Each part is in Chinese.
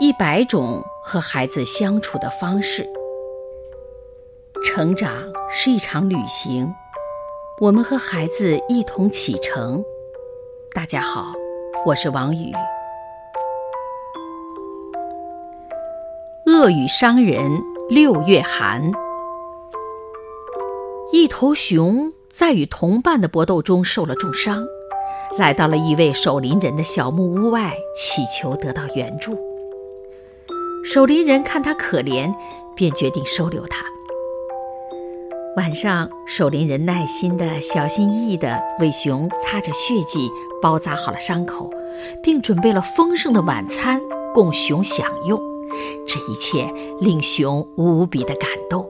一百种和孩子相处的方式。成长是一场旅行，我们和孩子一同启程。大家好，我是王宇。恶语伤人，六月寒。一头熊在与同伴的搏斗中受了重伤，来到了一位守林人的小木屋外，祈求得到援助。守林人看他可怜，便决定收留他。晚上，守林人耐心的、小心翼翼地为熊擦着血迹，包扎好了伤口，并准备了丰盛的晚餐供熊享用。这一切令熊无比的感动。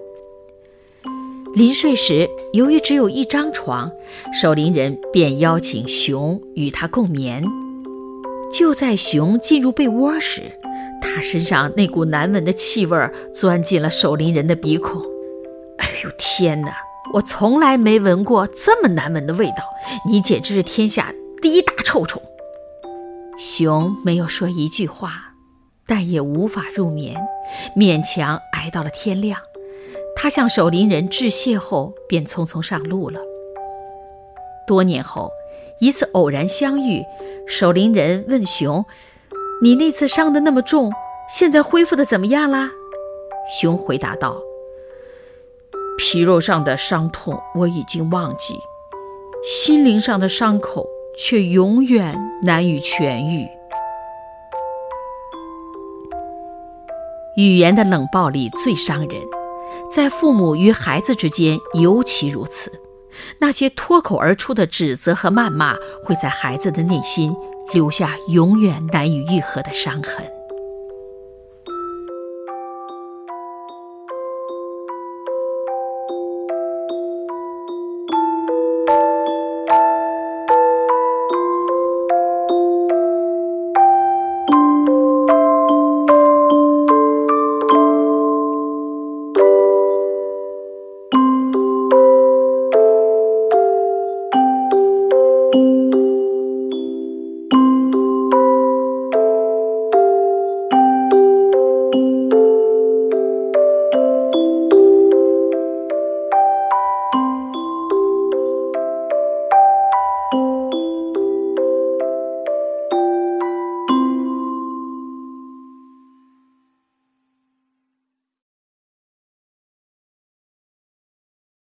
临睡时，由于只有一张床，守林人便邀请熊与他共眠。就在熊进入被窝时，他身上那股难闻的气味钻进了守林人的鼻孔。哎呦天哪！我从来没闻过这么难闻的味道，你简直是天下第一大臭虫。熊没有说一句话，但也无法入眠，勉强挨到了天亮。他向守林人致谢后，便匆匆上路了。多年后，一次偶然相遇，守林人问熊。你那次伤得那么重，现在恢复的怎么样啦？熊回答道：“皮肉上的伤痛我已经忘记，心灵上的伤口却永远难以痊愈。语言的冷暴力最伤人，在父母与孩子之间尤其如此。那些脱口而出的指责和谩骂，会在孩子的内心。”留下永远难以愈合的伤痕。